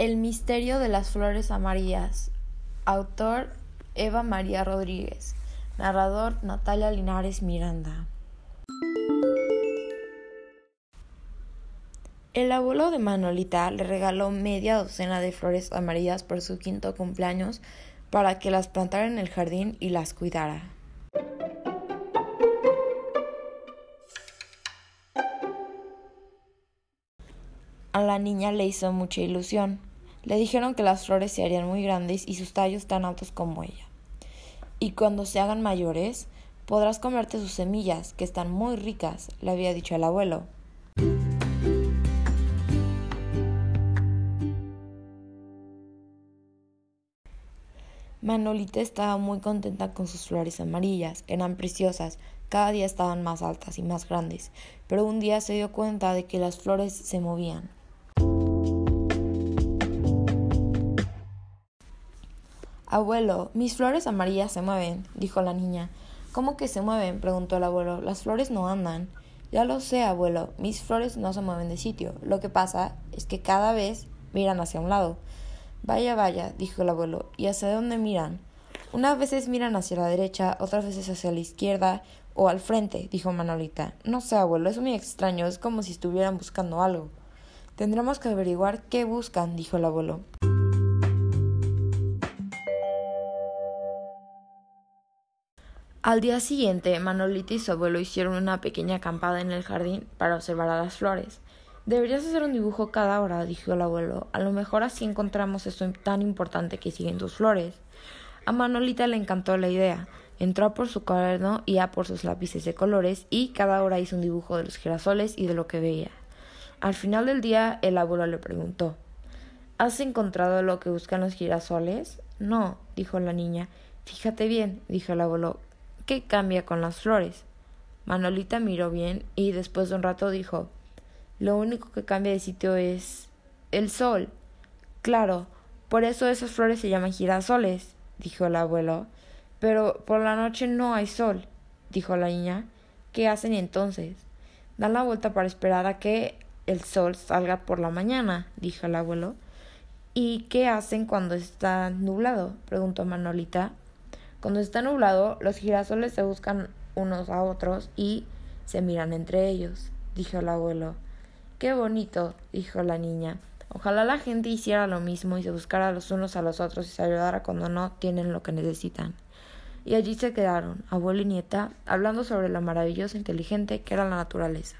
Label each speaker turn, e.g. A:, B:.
A: El misterio de las flores amarillas. Autor Eva María Rodríguez. Narrador Natalia Linares Miranda. El abuelo de Manolita le regaló media docena de flores amarillas por su quinto cumpleaños para que las plantara en el jardín y las cuidara. A la niña le hizo mucha ilusión. Le dijeron que las flores se harían muy grandes y sus tallos tan altos como ella. Y cuando se hagan mayores, podrás comerte sus semillas, que están muy ricas, le había dicho el abuelo. Manolita estaba muy contenta con sus flores amarillas, eran preciosas, cada día estaban más altas y más grandes, pero un día se dio cuenta de que las flores se movían. Abuelo, mis flores amarillas se mueven, dijo la niña. ¿Cómo que se mueven? preguntó el abuelo. Las flores no andan. Ya lo sé, abuelo, mis flores no se mueven de sitio. Lo que pasa es que cada vez miran hacia un lado. Vaya, vaya, dijo el abuelo. ¿Y hacia dónde miran? Unas veces miran hacia la derecha, otras veces hacia la izquierda o al frente, dijo Manolita. No sé, abuelo, es muy extraño, es como si estuvieran buscando algo. Tendremos que averiguar qué buscan, dijo el abuelo. Al día siguiente, Manolita y su abuelo hicieron una pequeña acampada en el jardín para observar a las flores. Deberías hacer un dibujo cada hora, dijo el abuelo. A lo mejor así encontramos esto tan importante que siguen tus flores. A Manolita le encantó la idea. Entró por su cuaderno y a por sus lápices de colores y cada hora hizo un dibujo de los girasoles y de lo que veía. Al final del día, el abuelo le preguntó ¿Has encontrado lo que buscan los girasoles? No, dijo la niña. Fíjate bien, dijo el abuelo, ¿Qué cambia con las flores? Manolita miró bien y después de un rato dijo Lo único que cambia de sitio es el sol. Claro, por eso esas flores se llaman girasoles, dijo el abuelo. Pero por la noche no hay sol, dijo la niña. ¿Qué hacen entonces? Dan la vuelta para esperar a que el sol salga por la mañana, dijo el abuelo. ¿Y qué hacen cuando está nublado? preguntó Manolita. Cuando está nublado, los girasoles se buscan unos a otros y se miran entre ellos, dijo el abuelo. Qué bonito, dijo la niña. Ojalá la gente hiciera lo mismo y se buscara los unos a los otros y se ayudara cuando no tienen lo que necesitan. Y allí se quedaron, abuelo y nieta, hablando sobre lo maravilloso e inteligente que era la naturaleza.